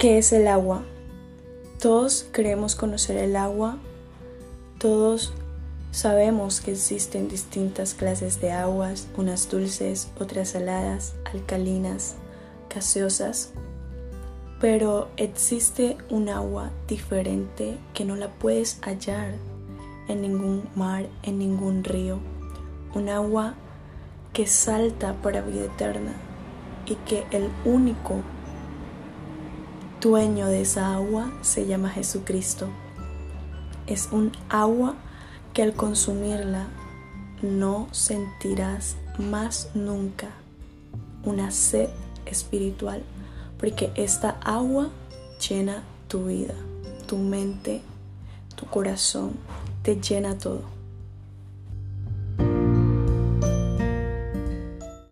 ¿Qué es el agua? Todos creemos conocer el agua, todos sabemos que existen distintas clases de aguas, unas dulces, otras saladas, alcalinas, gaseosas, pero existe un agua diferente que no la puedes hallar en ningún mar, en ningún río, un agua que salta para vida eterna y que el único dueño de esa agua se llama Jesucristo. Es un agua que al consumirla no sentirás más nunca una sed espiritual, porque esta agua llena tu vida, tu mente, tu corazón, te llena todo.